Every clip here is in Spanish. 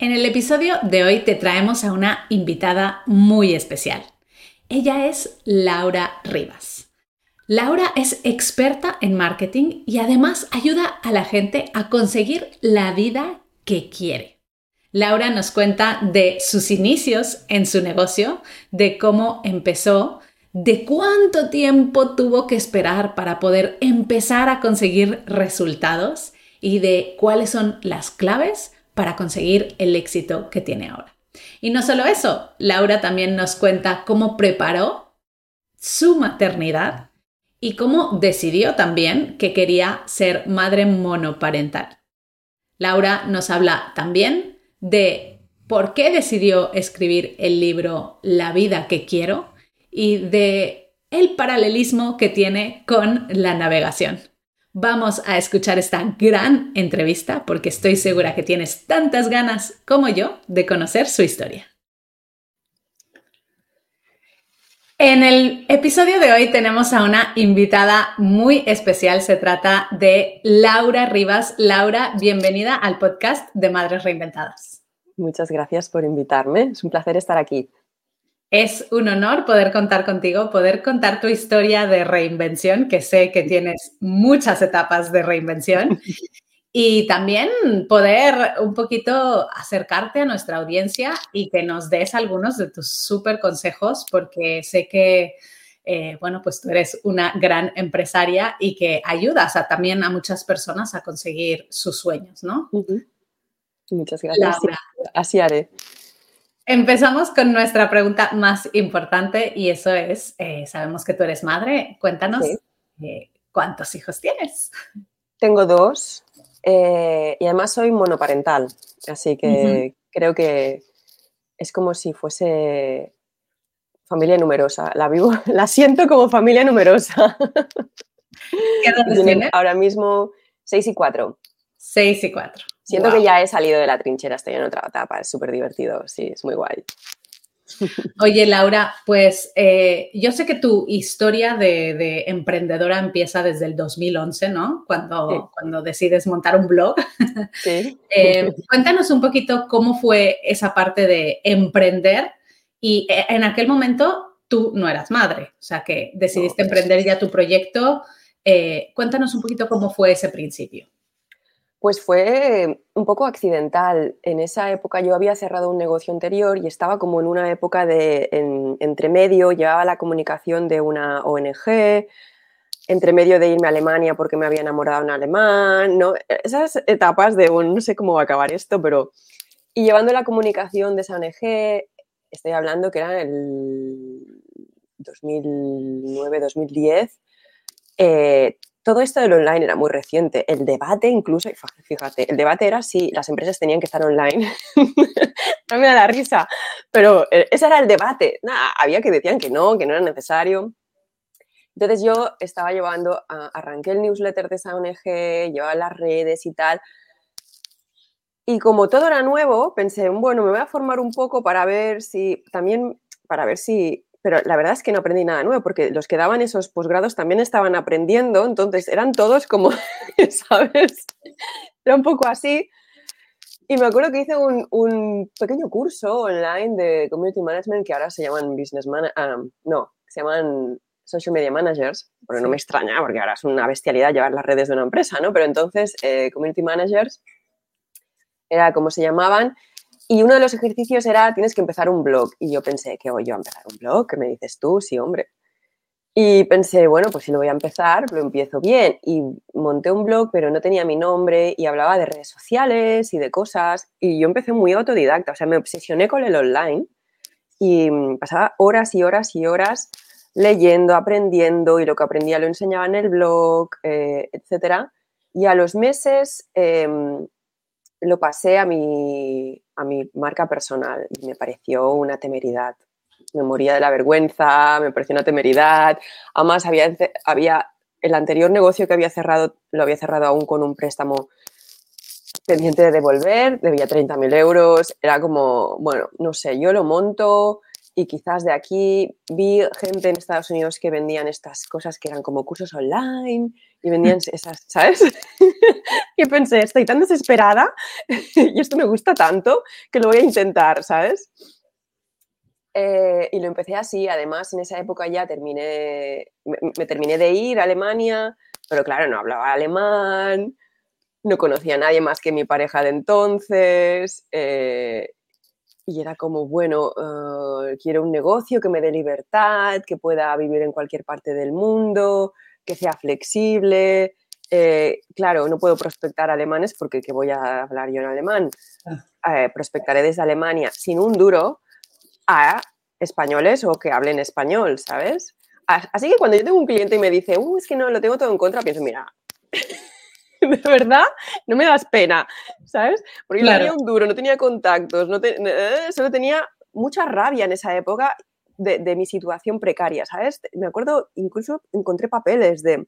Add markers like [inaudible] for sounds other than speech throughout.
En el episodio de hoy te traemos a una invitada muy especial. Ella es Laura Rivas. Laura es experta en marketing y además ayuda a la gente a conseguir la vida que quiere. Laura nos cuenta de sus inicios en su negocio, de cómo empezó, de cuánto tiempo tuvo que esperar para poder empezar a conseguir resultados y de cuáles son las claves para conseguir el éxito que tiene ahora. Y no solo eso, Laura también nos cuenta cómo preparó su maternidad y cómo decidió también que quería ser madre monoparental. Laura nos habla también de por qué decidió escribir el libro La vida que quiero y de el paralelismo que tiene con la navegación. Vamos a escuchar esta gran entrevista porque estoy segura que tienes tantas ganas como yo de conocer su historia. En el episodio de hoy tenemos a una invitada muy especial. Se trata de Laura Rivas. Laura, bienvenida al podcast de Madres Reinventadas. Muchas gracias por invitarme. Es un placer estar aquí. Es un honor poder contar contigo, poder contar tu historia de reinvención, que sé que tienes muchas etapas de reinvención, [laughs] y también poder un poquito acercarte a nuestra audiencia y que nos des algunos de tus súper consejos, porque sé que, eh, bueno, pues tú eres una gran empresaria y que ayudas a, también a muchas personas a conseguir sus sueños, ¿no? Muchas gracias. así haré. Empezamos con nuestra pregunta más importante y eso es, eh, sabemos que tú eres madre, cuéntanos eh, cuántos hijos tienes. Tengo dos eh, y además soy monoparental, así que creo que es como si fuese familia numerosa. La vivo, [laughs] la siento como familia numerosa. ¿Qué? [laughs] Ahora mismo seis y cuatro. Seis y cuatro. Siento que ya he salido de la trinchera, estoy en otra etapa, es súper divertido, sí, es muy guay. [laughs] Oye, Laura, pues eh, yo sé que tu historia de, emprendedora empieza desde el 2011, ¿no? Cuando, cuando decides montar un blog. [laughs] Sí. [laughs] Eh, cuéntanos un poquito cómo fue esa parte de emprender y eh, en aquel momento tú no eras madre, o sea que decidiste emprender ya tu proyecto. cuéntanos un poquito cómo fue ese principio. Pues fue un poco accidental. En esa época yo había cerrado un negocio anterior y estaba como en una época de entre medio, llevaba la comunicación de una ONG, entre medio de irme a Alemania porque me había enamorado en alemán, ¿no? Esas etapas de, bueno, no sé cómo va a acabar esto, pero... Y llevando la comunicación de esa ONG, estoy hablando que era el 2009-2010, eh, todo esto del online era muy reciente. El debate incluso, fíjate, el debate era si las empresas tenían que estar online. [laughs] no me da la risa, pero eh, ese era el debate. había que decían que no, que no era necesario. Entonces yo estaba llevando, arranqué el newsletter de esa ONG, llevaba las redes y tal. Y como todo era nuevo, pensé, bueno, me voy a formar un poco para ver si, también para ver si pero la verdad es que no aprendí nada nuevo, porque los que daban esos posgrados también estaban aprendiendo, entonces eran todos como, [laughs] ¿sabes? Era un poco así. Y me acuerdo que hice un, pequeño curso online de Community Management que ahora se llaman Business Man ah, no, se llaman Social Media Managers, porque no me extraña, porque ahora es una bestialidad llevar las redes de una empresa, ¿no? Pero entonces, eh, Community Managers era como se llamaban y uno de los ejercicios era, tienes que empezar un blog. Y yo pensé, ¿qué voy yo a empezar un blog? ¿Qué me dices tú? Sí, hombre. Y pensé, bueno, pues si lo voy a empezar, lo empiezo bien. Y monté un blog, pero no tenía mi nombre y hablaba de redes sociales y de cosas. Y yo empecé muy autodidacta, o sea, me obsesioné con el online y pasaba horas y horas y horas leyendo, aprendiendo y lo que aprendía lo enseñaba en el blog, eh, etc. Y a los meses em, lo pasé a mi, a mi marca personal y me pareció una temeridad. Me moría de la vergüenza, me pareció una temeridad. Además, había, había el anterior negocio que había cerrado, lo había cerrado aún con un préstamo pendiente de devolver, debía 30.000 euros. Era como, bueno, no sé, yo lo monto y quizás de aquí vi gente en Estados Unidos que vendían estas cosas que eran como cursos online y vendían [laughs] esas, ¿sabes? [laughs] y pensé, estoy tan desesperada [laughs] y esto me gusta tanto que lo voy a intentar, ¿sabes? Eh, y lo empecé así, además en esa época ya terminé, me, terminé de ir a Alemania, pero claro, no hablaba alemán, no conocía a nadie más que mi pareja de entonces, eh, y era como, bueno, eh, quiero un negocio que me dé libertad, que pueda vivir en cualquier parte del mundo, que sea flexible. claro, no puedo prospectar alemanes porque ¿qué voy a hablar yo en alemán? Ah. prospectaré desde Alemania sin un duro, a españoles o que hablen español, ¿sabes? Así que cuando yo tengo un cliente y me dice, uh, es que no, lo tengo todo en contra, pienso, mira, [laughs] de verdad, no me das pena, ¿sabes? Porque yo tenía un duro, no tenía contactos, no eh, solo tenía mucha rabia en esa época de, mi situación precaria, ¿sabes? Me acuerdo, incluso encontré papeles de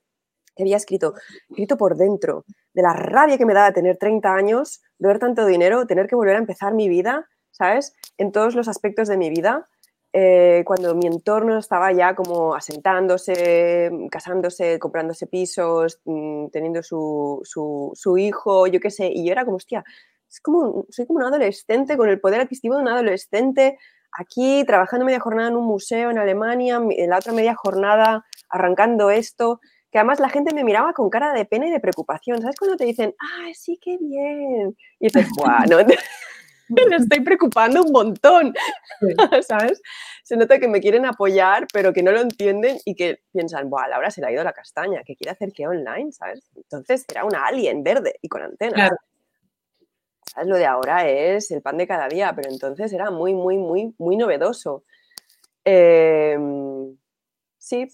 que había escrito, escrito por dentro, de la rabia que me daba tener 30 años, ver tanto dinero, tener que volver a empezar mi vida ¿sabes? En todos los aspectos de mi vida, eh, cuando mi entorno estaba ya como asentándose, casándose, comprándose pisos, mm, teniendo su, su, hijo, yo qué sé, y yo era como, hostia, es como, soy como un adolescente con el poder adquisitivo de un adolescente aquí trabajando media jornada en un museo en Alemania, en la otra media jornada arrancando esto, que además la gente me miraba con cara de pena y de preocupación. ¿Sabes cuando te dicen, ah, sí, qué bien? Y dices, [laughs] ¡buah! ¿no? [laughs] me estoy preocupando un montón, [laughs] ¿sabes? Se nota que me quieren apoyar, pero que no lo entienden y que piensan, Buah, Laura se le ha ido la castaña, que quiere hacer que online, ¿sabes? Entonces era una alien verde y con antenas. Lo de ahora es el pan de cada día, pero entonces era muy, muy, muy, muy novedoso. Em, sí,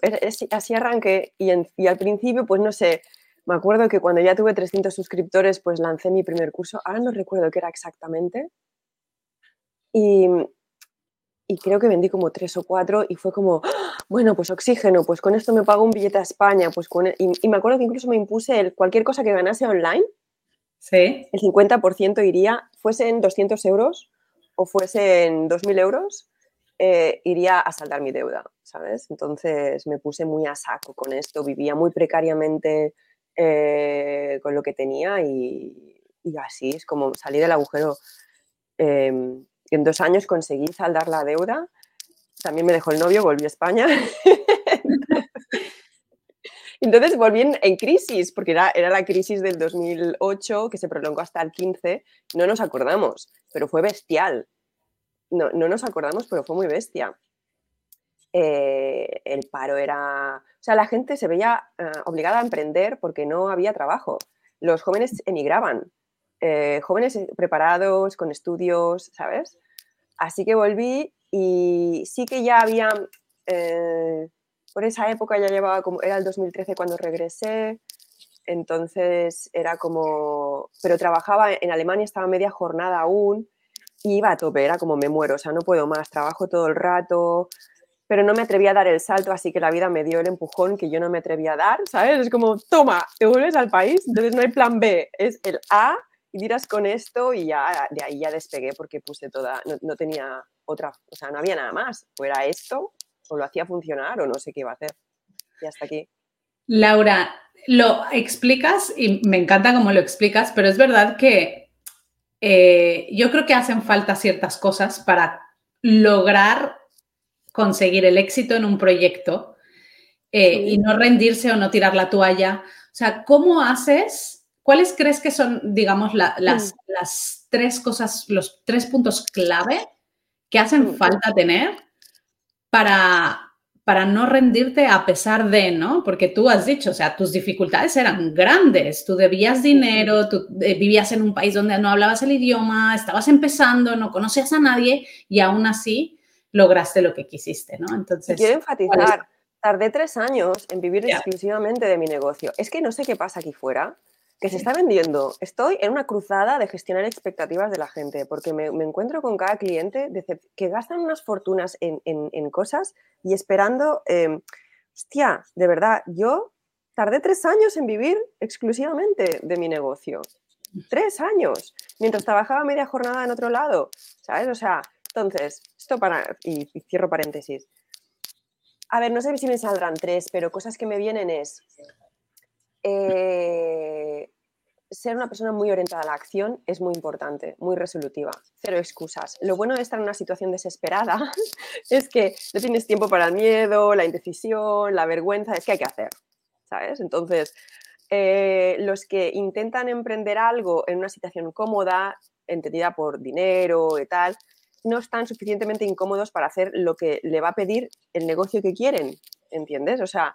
así arranqué y, y al principio, pues no sé, me acuerdo que cuando ya tuve 300 suscriptores, pues lancé mi primer curso. Ahora no recuerdo qué era exactamente. Y, creo que vendí como tres o cuatro y fue como, ¡Ah! bueno, pues oxígeno, pues con esto me pago un billete a España. Pues con e-". y, me acuerdo que incluso me impuse el, cualquier cosa que ganase online, ¿Sí? el 50% iría, fuese en 200 euros o fuese en 2.000 euros, eh, iría a saldar mi deuda, ¿sabes? Entonces me puse muy a saco con esto, vivía muy precariamente eh, con lo que tenía y, así es como salí del agujero. Em, en dos años conseguí saldar la deuda, también me dejó el novio, volví a España. [laughs] Entonces volví en, crisis, porque era, era, la crisis del 2008 que se prolongó hasta el 15. No nos acordamos, pero fue bestial. No, no nos acordamos, pero fue muy bestia. Eh, el paro era... O sea, la gente se veía eh, obligada a emprender porque no había trabajo. Los jóvenes emigraban, eh, jóvenes preparados, con estudios, ¿sabes? Así que volví y sí que ya había... por esa época ya llevaba como... Era el 2013 cuando regresé, entonces era como... Pero trabajaba en Alemania, estaba media jornada aún y iba a tope, era como me muero, o sea, no puedo más, trabajo todo el rato, pero no me atreví a dar el salto, así que la vida me dio el empujón que yo no me atreví a dar, ¿sabes? Es como, toma, te vuelves al país, entonces no hay plan B, es el A y dirás con esto y ya de ahí ya despegué porque puse toda, no, tenía otra, o sea, no había nada más, o era esto, o lo hacía funcionar, o no sé qué iba a hacer. Y hasta aquí. Laura, lo explicas y me encanta cómo lo explicas, pero es verdad que eh, yo creo que hacen falta ciertas cosas para lograr conseguir el éxito en un proyecto eh, y no rendirse o no tirar la toalla. O sea, ¿cómo haces? ¿Cuáles crees que son, digamos, las, mm. las, tres cosas, los tres puntos clave que hacen mm. falta tener para, para no rendirte a pesar de, ¿no? Porque tú has dicho, o sea, tus dificultades eran grandes, tú debías dinero, tú eh, vivías en un país donde no hablabas el idioma, estabas empezando, no conocías a nadie y aún así lograste lo que quisiste, ¿no? Entonces, quiero enfatizar, tardé tres años en vivir exclusivamente de mi negocio. Es que no sé qué pasa aquí fuera, que se está vendiendo. Estoy en una cruzada de gestionar expectativas de la gente, porque me, encuentro con cada cliente que gastan unas fortunas en, cosas y esperando, em, hostia, de verdad, yo tardé tres años en vivir exclusivamente de mi negocio. Tres años, mientras trabajaba media jornada en otro lado, ¿sabes? O sea, entonces, esto para, y, cierro paréntesis. A ver, no sé si me saldrán tres, pero cosas que me vienen es, eh, ser una persona muy orientada a la acción es muy importante, muy resolutiva, cero excusas. Lo bueno de estar en una situación desesperada [laughs] es que no tienes tiempo para el miedo, la indecisión, la vergüenza, es que hay que hacer, ¿sabes? Entonces, eh, los que intentan emprender algo en una situación cómoda, entendida por dinero y tal, no están suficientemente incómodos para hacer lo que le va a pedir el negocio que quieren, ¿entiendes? O sea,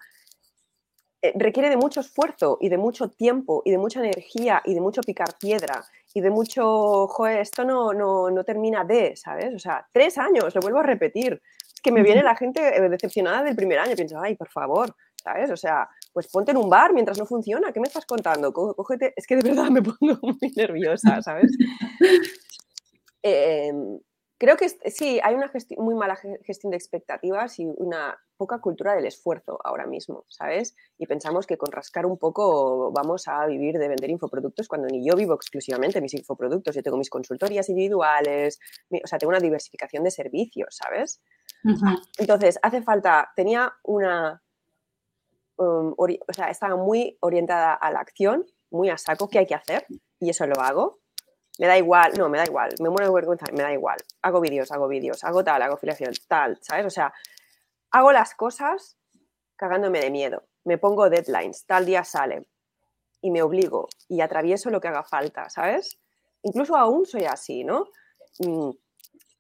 requiere de mucho esfuerzo y de mucho tiempo y de mucha energía y de mucho picar piedra y de mucho, joder, esto no, no, termina de, ¿sabes? O sea, tres años, lo vuelvo a repetir. Es que me viene la gente eh, decepcionada del primer año, pienso, ay, por favor, ¿sabes? O sea, pues ponte en un bar mientras no funciona, ¿qué me estás contando? Cógete, es que de verdad me pongo [laughs] muy nerviosa, ¿sabes? [laughs] eh, Creo que sí, hay una muy mala gestión de expectativas y una poca cultura del esfuerzo ahora mismo, ¿sabes? Y pensamos que con rascar un poco vamos a vivir de vender infoproductos cuando ni yo vivo exclusivamente mis infoproductos. Yo tengo mis consultorías individuales, o sea, tengo una diversificación de servicios, ¿sabes? Entonces, hace falta, tenía una, um, o sea, estaba muy orientada a la acción, muy a saco, ¿qué hay que hacer? Y eso lo hago me da igual, no, me da igual, me muero de vergüenza, me da igual, hago vídeos, hago vídeos, hago tal, hago afiliación, tal, ¿sabes? O sea, hago las cosas cagándome de miedo, me pongo deadlines, tal día sale y me obligo y atravieso lo que haga falta, ¿sabes? Incluso aún soy así, ¿no?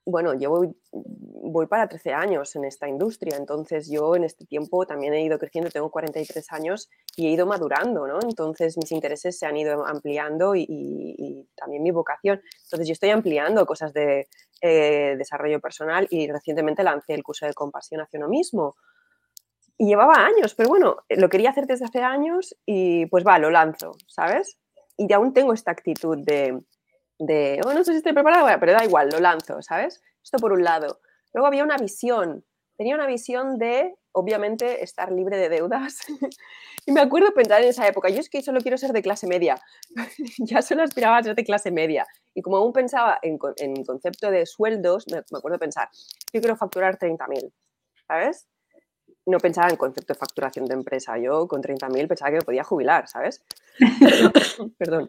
Mm, bueno, llevo voy para 13 años en esta industria, entonces yo en este tiempo también he ido creciendo, tengo 43 años y he ido madurando, ¿no? Entonces mis intereses se han ido ampliando y, también mi vocación. Entonces yo estoy ampliando cosas de eh, desarrollo personal y recientemente lancé el curso de compasión hacia uno mismo. Y llevaba años, pero bueno, lo quería hacer desde hace años y pues va, lo lanzo, ¿sabes? Y aún tengo esta actitud de, de oh, no sé si estoy preparada, pero da igual, lo lanzo, ¿sabes? Esto por un lado. Luego había una visión, tenía una visión de, obviamente, estar libre de deudas. [laughs] y me acuerdo pensar en esa época, yo es que solo quiero ser de clase media, [laughs] ya solo aspiraba a ser de clase media. Y como aún pensaba en, en concepto de sueldos, me, acuerdo pensar, yo quiero facturar 30.000, ¿sabes? No pensaba en concepto de facturación de empresa, yo con 30.000 pensaba que me podía jubilar, ¿sabes? [laughs] [coughs] Perdón.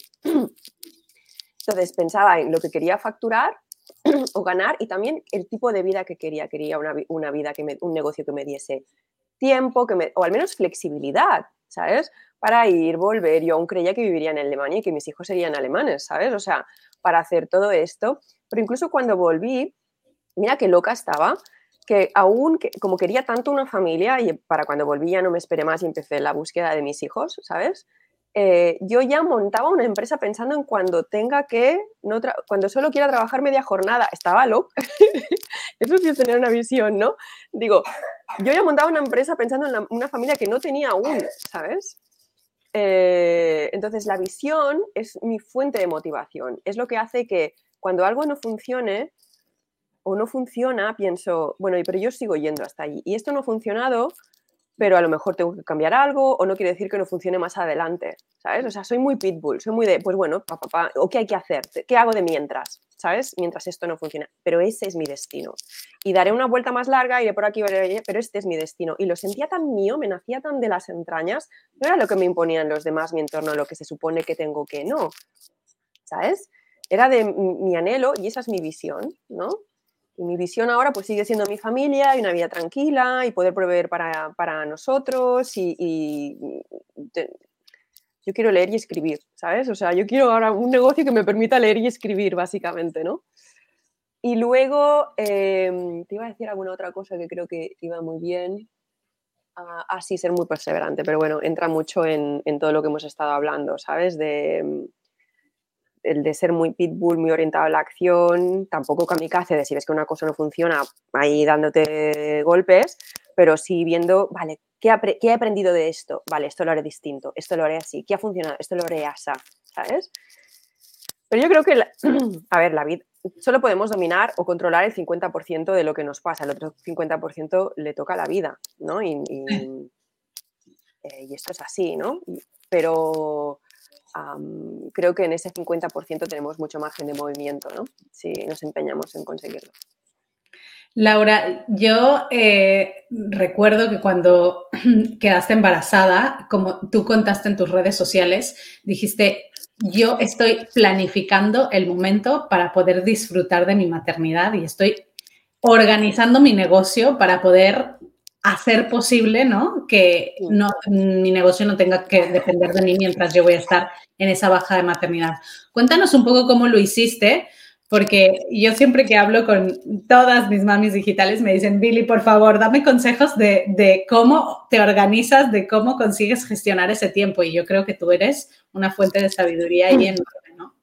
Entonces pensaba en lo que quería facturar [clears throat] o ganar y también el tipo de vida que quería. Quería una, vida, que me, un negocio que me diese tiempo, que me, o al menos flexibilidad, ¿sabes? Para ir, volver. Yo aún creía que viviría en Alemania y que mis hijos serían alemanes, ¿sabes? O sea, para hacer todo esto. Pero incluso cuando volví, mira qué loca estaba, que aún, como quería tanto una familia, y para cuando volví ya no me esperé más y empecé la búsqueda de mis hijos, ¿sabes? Eh, yo ya montaba una empresa pensando en cuando tenga que, no cuando solo quiera trabajar media jornada. Estaba loco. [laughs] Eso sí es tener una visión, ¿no? Digo, yo ya montaba una empresa pensando en una familia que no tenía aún, ¿sabes? Eh, entonces, la visión es mi fuente de motivación. Es lo que hace que cuando algo no funcione o no funciona, pienso, bueno, pero yo sigo yendo hasta allí. Y esto no ha funcionado, pero a lo mejor tengo que cambiar algo o no quiere decir que no funcione más adelante, ¿sabes? O sea, soy muy pitbull, soy muy de, pues bueno, papá, pa, ¿o qué hay que hacer? ¿Qué hago de mientras? ¿Sabes? Mientras esto no funciona. Pero ese es mi destino. Y daré una vuelta más larga, iré por aquí, pero este es mi destino. Y lo sentía tan mío, me nacía tan de las entrañas, no era lo que me imponían los demás, mi entorno, lo que se supone que tengo que no, ¿sabes? Era de mi anhelo y esa es mi visión, ¿no? Y mi visión ahora pues sigue siendo mi familia y una vida tranquila y poder proveer para, nosotros y, yo quiero leer y escribir, ¿sabes? O sea, yo quiero ahora un negocio que me permita leer y escribir, básicamente, ¿no? Y luego, em, te iba a decir alguna otra cosa que creo que iba muy bien. así, ser muy perseverante, pero bueno, entra mucho en, en, todo lo que hemos estado hablando, ¿sabes? De, el de ser muy pitbull, muy orientado a la acción, tampoco kamikaze de si ves que una cosa no funciona, ahí dándote golpes, pero sí viendo, vale, ¿qué, he aprendido de esto? Vale, esto lo haré distinto, esto lo haré así, ¿qué ha funcionado? Esto lo haré así, ¿sabes? Pero yo creo que, [clears throat] a ver, la vida, solo podemos dominar o controlar el 50% de lo que nos pasa, el otro 50% le toca a la vida, ¿no? Y, y, [laughs] eh, y esto es así, ¿no? Pero creo que en ese 50% tenemos mucho margen de movimiento, ¿no? Si nos empeñamos en conseguirlo. Laura, yo eh, recuerdo que cuando [clears throat] quedaste embarazada, como tú contaste en tus redes sociales, dijiste, yo estoy planificando el momento para poder disfrutar de mi maternidad y estoy organizando mi negocio para poder hacer posible, ¿no? Que no, mi negocio no tenga que depender de mí mientras yo voy a estar en esa baja de maternidad. Cuéntanos un poco cómo lo hiciste, porque yo siempre que hablo con todas mis mamis digitales me dicen, Billy, por favor, dame consejos de, cómo te organizas, de cómo consigues gestionar ese tiempo. Y yo creo que tú eres una fuente de sabiduría ahí enorme, ¿no?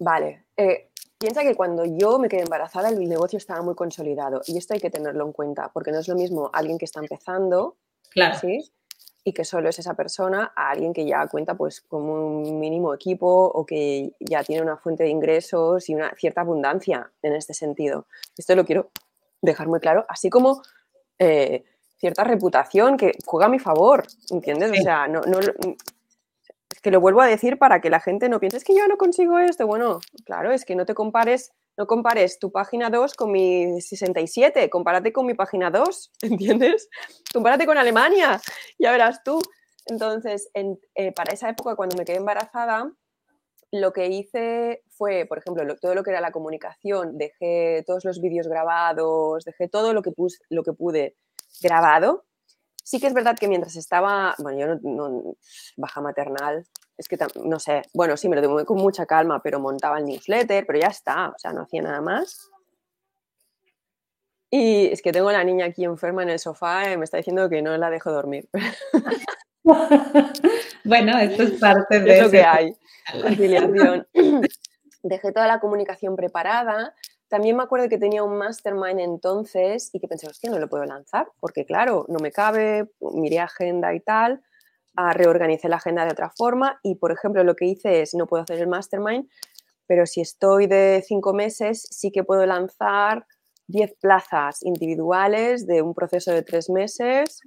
Vale. Eh, piensa que cuando yo me quedé embarazada el negocio estaba muy consolidado y esto hay que tenerlo en cuenta porque no es lo mismo alguien que está empezando, claro. ¿sí? y que solo es esa persona a alguien que ya cuenta pues con un mínimo equipo o que ya tiene una fuente de ingresos y una cierta abundancia en este sentido. Esto lo quiero dejar muy claro, así como eh, cierta reputación que juega a mi favor, ¿entiendes? O sea, no, no, que lo vuelvo a decir para que la gente no piense, es que yo no consigo esto. Bueno, claro, es que no te compares no compares tu página 2 con mi 67, compárate con mi página 2, [laughs] ¿entiendes? Compárate con Alemania, ya verás tú. Entonces, eh, para esa época, cuando me quedé embarazada, lo que hice fue, por ejemplo, todo lo que era la comunicación, dejé todos los vídeos grabados, dejé todo lo que, lo que pude grabado. Sí que es verdad que mientras estaba, bueno, yo no baja maternal, es que no sé, bueno, sí, me lo tomé con mucha calma, pero montaba el newsletter, pero ya está, o sea, no hacía nada más. Y es que tengo a la niña aquí enferma en el sofá y me está diciendo que no la dejo dormir. [laughs] bueno, esto es parte de lo que hay. [laughs] Conciliación. [clears throat] Dejé toda la comunicación preparada. También me acuerdo que tenía un mastermind entonces y que pensé, hostia, no lo puedo lanzar, porque claro, no me cabe, miré agenda y tal a reorganicé la agenda de otra forma y, por ejemplo, lo que hice es, no puedo hacer el mastermind, pero si estoy de cinco meses, sí que puedo lanzar 10 plazas individuales de un proceso de tres meses,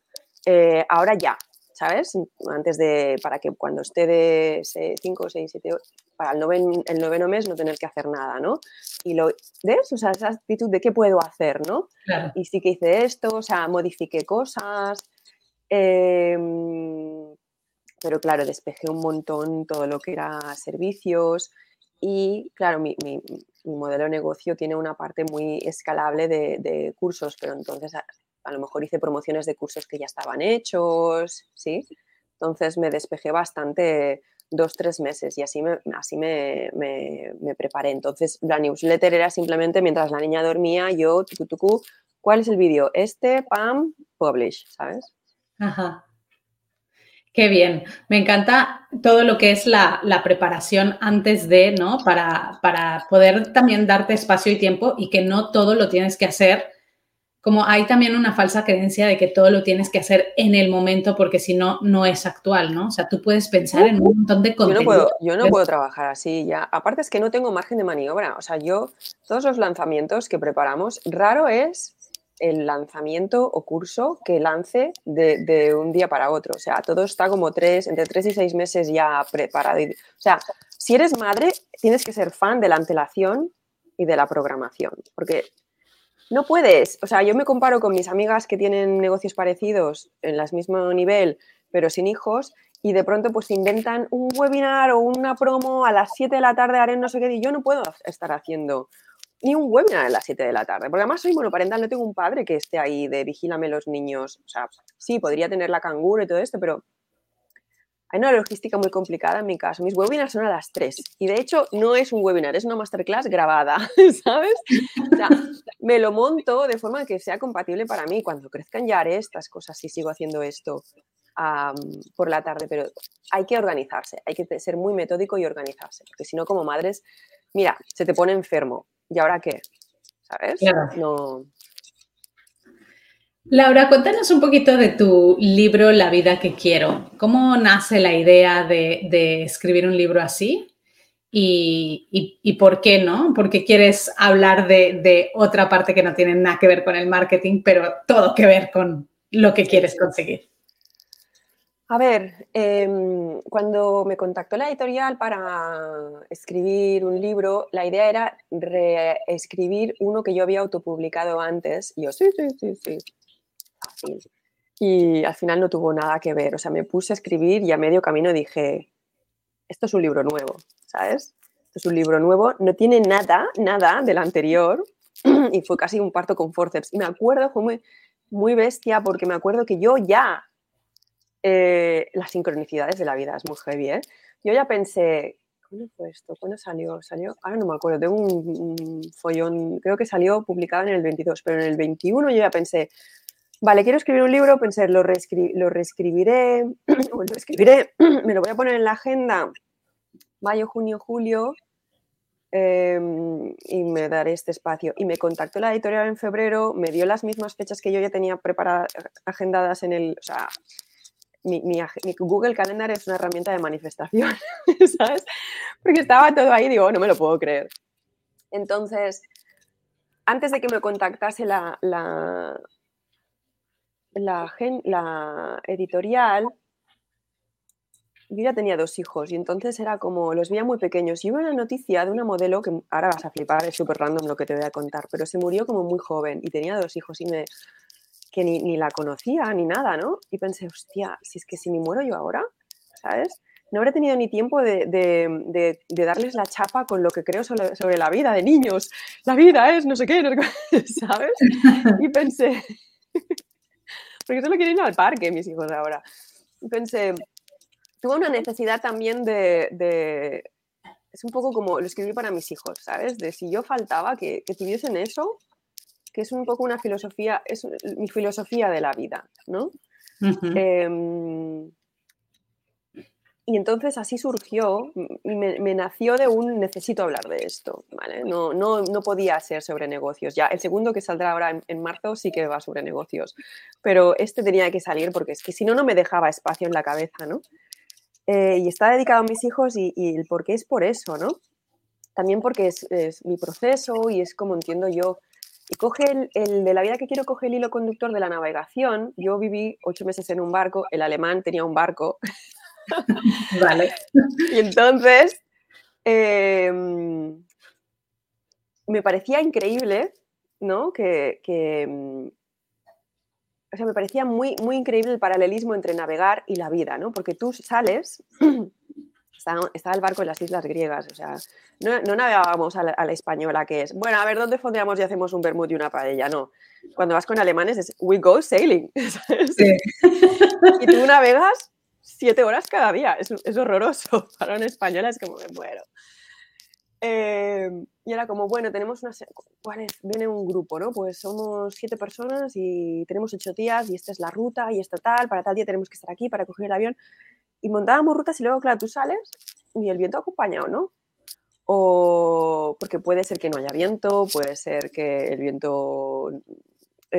eh, ahora ya, ¿sabes? Antes de, para que cuando esté de 5, 6, 7, para el, el noveno mes no tener que hacer nada, ¿no? Y lo, ¿ves? O sea, esa actitud de qué puedo hacer, ¿no? Y sí que hice esto, o sea, modifiqué cosas, Em, pero claro, despejé un montón todo lo que era servicios y claro, mi, modelo de negocio tiene una parte muy escalable de, cursos, pero entonces a, lo mejor hice promociones de cursos que ya estaban hechos, ¿sí? Entonces me despejé bastante dos, tres meses y así me, así me, me, preparé. Entonces la newsletter era simplemente mientras la niña dormía, yo, tucu, tucu, ¿cuál es el vídeo? Este, pam, publish, ¿sabes? Ajá. Qué bien. Me encanta todo lo que es la, preparación antes de, ¿no? Para, para, poder también darte espacio y tiempo y que no todo lo tienes que hacer. Como hay también una falsa creencia de que todo lo tienes que hacer en el momento porque si no, no es actual, ¿no? O sea, tú puedes pensar en un montón de contenido. Yo no puedo, yo no puedo trabajar así ya. Aparte es que no tengo margen de maniobra. O sea, yo, todos los lanzamientos que preparamos, raro es el lanzamiento o curso que lance de, un día para otro. O sea, todo está como tres, entre tres y seis meses ya preparado. O sea, si eres madre, tienes que ser fan de la antelación y de la programación, porque no puedes. O sea, yo me comparo con mis amigas que tienen negocios parecidos en el mismo nivel, pero sin hijos, y de pronto pues inventan un webinar o una promo a las 7 de la tarde haré no sé qué y yo no puedo estar haciendo ni un webinar a las 7 de la tarde, porque además soy monoparental, no tengo un padre que esté ahí de vigílame los niños, o sea, sí, podría tener la canguro y todo esto, pero hay una logística muy complicada en mi caso. Mis webinars son a las 3 y de hecho no es un webinar, es una masterclass grabada, [laughs] ¿sabes? O sea, me lo monto de forma que sea compatible para mí. Cuando crezcan ya haré estas cosas si sigo haciendo esto por la tarde, pero hay que organizarse, hay que ser muy metódico y organizarse, porque si no como madres, mira, se te pone enfermo, ¿y ahora qué? ¿Sabes? No. Laura, cuéntanos un poquito de tu libro La vida que quiero. ¿Cómo nace la idea de, escribir un libro así? Y, por qué no? Porque quieres hablar de, otra parte que no tiene nada que ver con el marketing, pero todo que ver con lo que quieres conseguir. A ver, em, cuando me contactó la editorial para escribir un libro, la idea era reescribir uno que yo había autopublicado antes. Y yo, sí, sí, sí, sí. Fácil. Y al final no tuvo nada que ver. O sea, me puse a escribir y a medio camino dije, esto es un libro nuevo, ¿sabes? Esto es un libro nuevo, no tiene nada, nada del anterior. [clears throat] y fue casi un parto con forceps. Y me acuerdo, fue muy, muy bestia porque me acuerdo que yo ya eh, las sincronicidades de la vida, es muy heavy, ¿eh? Yo ya pensé, ¿cuándo fue esto? ¿Cuándo salió? Salió, ahora no me acuerdo, tengo un, follón, creo que salió publicado en el 22, pero en el 21 yo ya pensé, vale, quiero escribir un libro, pensé, lo, lo reescribiré, [clears throat] lo escribiré, [clears throat] me lo voy a poner en la agenda, mayo, junio, julio, em, y me daré este espacio. Y me contactó la editorial en febrero, me dio las mismas fechas que yo ya tenía preparadas, agendadas en el, o sea, mi, Google Calendar es una herramienta de manifestación, [laughs] ¿sabes? Porque estaba todo ahí digo, no me lo puedo creer. Entonces, antes de que me contactase la, la, editorial, yo tenía dos hijos y entonces era como, los veía muy pequeños. Y hubo una noticia de una modelo que ahora vas a flipar, es súper random lo que te voy a contar, pero se murió como muy joven y tenía dos hijos y me, que ni, la conocía ni nada, ¿no? Y pensé, hostia, si es que si me muero yo ahora, ¿sabes? No habré tenido ni tiempo de, darles la chapa con lo que creo sobre, la vida de niños. La vida es no sé qué, [laughs] ¿sabes? Y pensé, porque solo quieren ir al parque mis hijos ahora. Pensé, tuve una necesidad también de, es un poco como lo escribí para mis hijos, ¿sabes? De si yo faltaba, que, que tuviesen eso, que es un poco una filosofía, es mi filosofía de la vida, ¿no? Em, y entonces así surgió me, nació de un necesito hablar de esto, ¿vale? No, no, no, podía ser sobre negocios. Ya el segundo que saldrá ahora en, marzo sí que va sobre negocios, pero este tenía que salir porque es que si no, no me dejaba espacio en la cabeza, ¿no? Eh, y está dedicado a mis hijos y, el por qué es por eso, ¿no? También porque es, es mi proceso y es como entiendo yo y coge el, de la vida que quiero, coge el hilo conductor de la navegación. Yo viví ocho meses en un barco, el alemán tenía un barco. [laughs] Vale. y entonces em, me parecía increíble, ¿no? Que, mm, o sea, me parecía muy, muy increíble el paralelismo entre navegar y la vida, ¿no? Porque tú sales [clears throat] estaba, el barco en las islas griegas, o sea, no, navegábamos a la, española que es, bueno, a ver, ¿dónde fondeamos y hacemos un vermut y una paella? No, cuando vas con alemanes es, we go sailing, [laughs] y tú navegas siete horas cada día, es, es horroroso, [laughs] para una española es como me muero. Eh, y era como, bueno, tenemos una... ¿Cuál es? Viene un grupo, ¿no? Pues somos siete personas y tenemos ocho días y esta es la ruta y esta tal, para tal día tenemos que estar aquí para coger el avión y montábamos rutas y luego, claro, tú sales y el viento acompaña o no. O porque puede ser que no haya viento, puede ser que el viento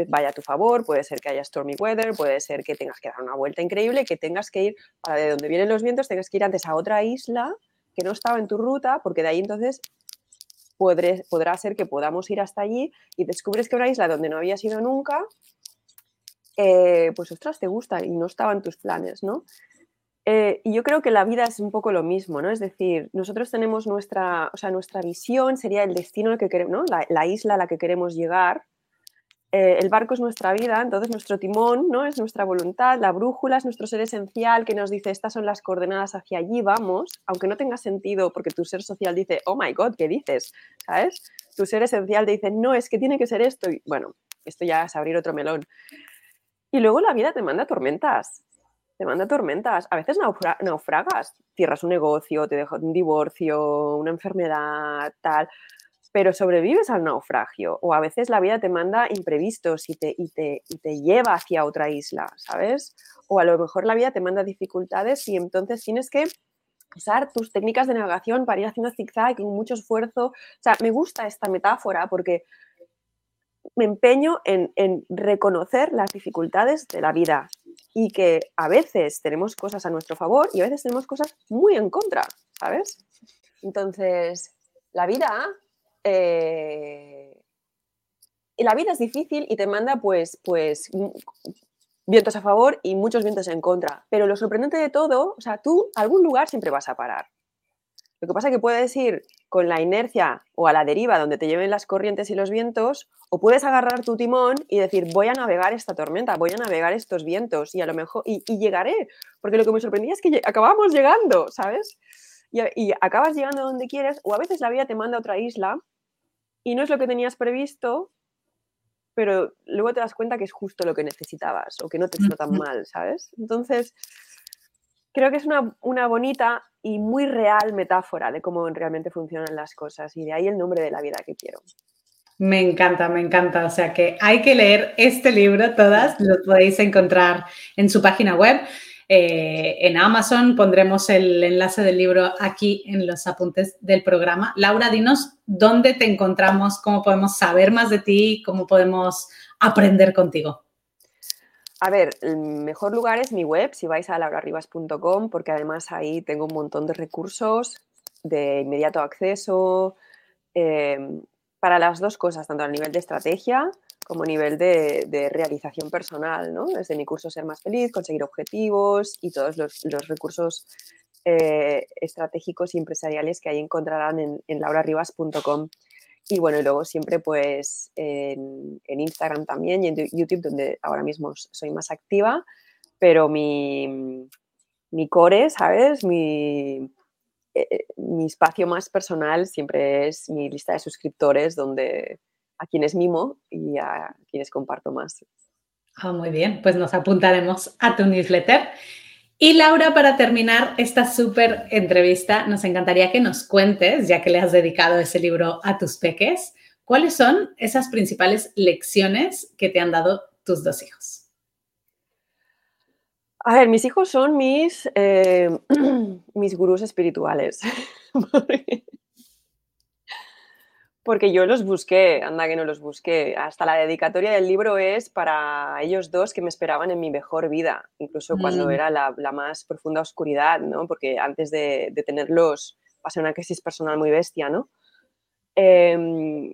vaya a tu favor, puede ser que haya stormy weather, puede ser que tengas que dar una vuelta increíble, que tengas que ir, para de donde vienen los vientos, tengas que ir antes a otra isla que no estaba en tu ruta, porque de ahí entonces podrá ser que podamos ir hasta allí y descubres que una isla donde no habías ido nunca, eh, pues ostras, te gusta y no estaba en tus planes, ¿no? Eh, y yo creo que la vida es un poco lo mismo, ¿no? Es decir, nosotros tenemos nuestra, o sea, nuestra visión sería el destino al que queremos, ¿no? la, isla a la que queremos llegar. Eh, el barco es nuestra vida, entonces nuestro timón, ¿no? Es nuestra voluntad, la brújula es nuestro ser esencial que nos dice estas son las coordenadas hacia allí vamos, aunque no tenga sentido porque tu ser social dice, oh my god, ¿qué dices? ¿Sabes? Tu ser esencial te dice, no, es que tiene que ser esto. Y bueno, esto ya es abrir otro melón. Y luego la vida te manda tormentas te manda tormentas. A veces naufragas, cierras un negocio, te deja un divorcio, una enfermedad, tal, pero sobrevives al naufragio. O a veces la vida te manda imprevistos y te, y te, y te lleva hacia otra isla, ¿sabes? O a lo mejor la vida te manda dificultades y entonces tienes que usar tus técnicas de navegación para ir haciendo zigzag con mucho esfuerzo. O sea, me gusta esta metáfora porque me empeño en, reconocer las dificultades de la vida y que a veces tenemos cosas a nuestro favor y a veces tenemos cosas muy en contra, ¿sabes? Entonces, la vida... Eh, la vida es difícil y te manda pues, pues vientos a favor y muchos vientos en contra. Pero lo sorprendente de todo, o sea, tú a algún lugar siempre vas a parar. Lo que pasa es que puedes ir con la inercia o a la deriva donde te lleven las corrientes y los vientos, o puedes agarrar tu timón y decir, voy a navegar esta tormenta, voy a navegar estos vientos y a lo mejor, y, llegaré. Porque lo que me sorprendía es que acabamos llegando, ¿sabes? Y, y acabas llegando donde quieres, o a veces la vida te manda a otra isla y no es lo que tenías previsto, pero luego te das cuenta que es justo lo que necesitabas o que no te está tan mal, ¿sabes? Entonces, creo que es una, una, bonita y muy real metáfora de cómo realmente funcionan las cosas y de ahí el nombre de la vida que quiero. Me encanta, me encanta. O sea que hay que leer este libro, todas, lo podéis encontrar en su página web. Eh, en Amazon pondremos el enlace del libro aquí en los apuntes del programa. Laura, dinos dónde te encontramos, cómo podemos saber más de ti, cómo podemos aprender contigo. A ver, el mejor lugar es mi web, si vais a laurarribas.com, porque además ahí tengo un montón de recursos de inmediato acceso eh, para las dos cosas, tanto a nivel de estrategia como nivel de, realización personal, ¿no? Desde mi curso Ser Más Feliz, conseguir objetivos y todos los, recursos eh, estratégicos y empresariales que ahí encontrarán en, en laurarribas.com. Y bueno, y luego siempre pues en, Instagram también y en YouTube, donde ahora mismo soy más activa, pero mi, mi core, ¿sabes? Mi, eh, mi espacio más personal siempre es mi lista de suscriptores, donde a quienes mimo y a quienes comparto más. Ah, muy bien, pues nos apuntaremos a tu newsletter. Y Laura, para terminar esta súper entrevista, nos encantaría que nos cuentes, ya que le has dedicado ese libro a tus peques, cuáles son esas principales lecciones que te han dado tus dos hijos. A ver, mis hijos son mis, eh, [clears throat] mis gurús espirituales. [laughs] Porque yo los busqué, anda que no los busqué. Hasta la dedicatoria del libro es para ellos dos que me esperaban en mi mejor vida, incluso cuando mm. era la, más profunda oscuridad, ¿no? Porque antes de, tenerlos pasé una crisis personal muy bestia, ¿no? Em,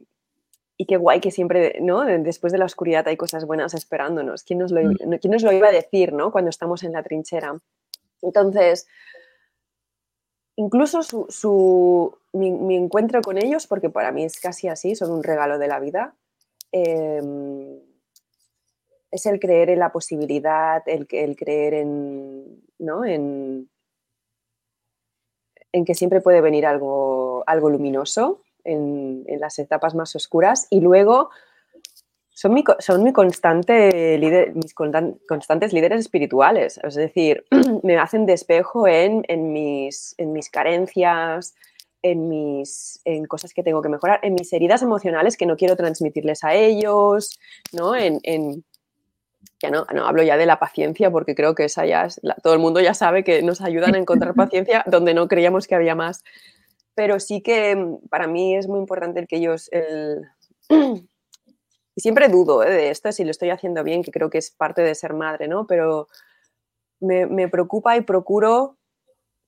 y qué guay que siempre, ¿no? Después de la oscuridad hay cosas buenas esperándonos. ¿Quién nos lo, mm. ¿quién nos lo iba a decir, ¿no? Cuando estamos en la trinchera. Entonces, incluso su, mi, encuentro con ellos, porque para mí es casi así, son un regalo de la vida, em, es el creer en la posibilidad, el, el creer en, ¿no? en, en que siempre puede venir algo, algo luminoso en, en las etapas más oscuras y luego son mi, son mi constante líder, mis constantes líderes espirituales. Es decir, [clears throat] me hacen despejo en, en, mis, en mis carencias, en, mis, en cosas que tengo que mejorar, en mis heridas emocionales que no quiero transmitirles a ellos, ¿no? En, en ya no, no, hablo ya de la paciencia porque creo que esa ya todo el mundo ya sabe que nos ayudan a encontrar [laughs] paciencia donde no creíamos que había más. Pero sí que mm, para mí es muy importante el que ellos, el, [clears throat] y siempre dudo ¿eh? de esto, si lo estoy haciendo bien, que creo que es parte de ser madre, ¿no? Pero me, preocupa y procuro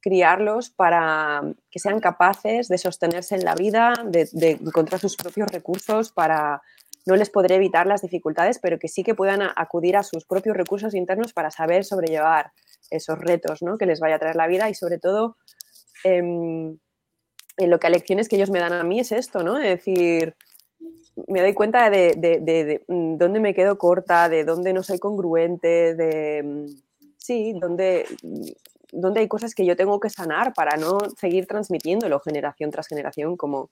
criarlos para que sean capaces de sostenerse en la vida, de, encontrar sus propios recursos para, no les podré evitar las dificultades, pero que sí que puedan acudir a sus propios recursos internos para saber sobrellevar esos retos ¿no? que les vaya a traer la vida y sobre todo em, en lo que a lecciones que ellos me dan a mí es esto, ¿no? Es decir, me doy cuenta de, mm, dónde me quedo corta, de dónde no soy congruente, de, mm, sí, dónde, mm, dónde hay cosas que yo tengo que sanar para no seguir transmitiéndolo generación tras generación como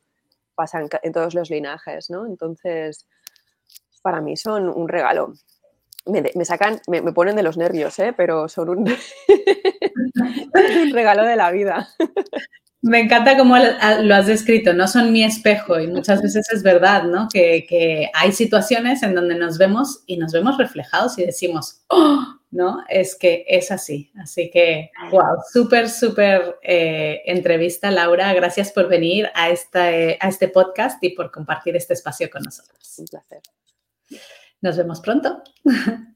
pasa en, todos los linajes, ¿no? Entonces, para mí son un regalo. Me, sacan, me, me, ponen de los nervios, ¿eh? pero son un [laughs] regalo de la vida. [laughs] Me encanta cómo lo has descrito, no son mi espejo y muchas veces es verdad, ¿no? Que, hay situaciones en donde nos vemos y nos vemos reflejados y decimos, oh, ¿no? Es que es así. Así que, wow, súper, súper eh, entrevista, Laura. Gracias por venir a, esta, a este podcast y por compartir este espacio con nosotros. Un placer. Nos vemos pronto. [laughs]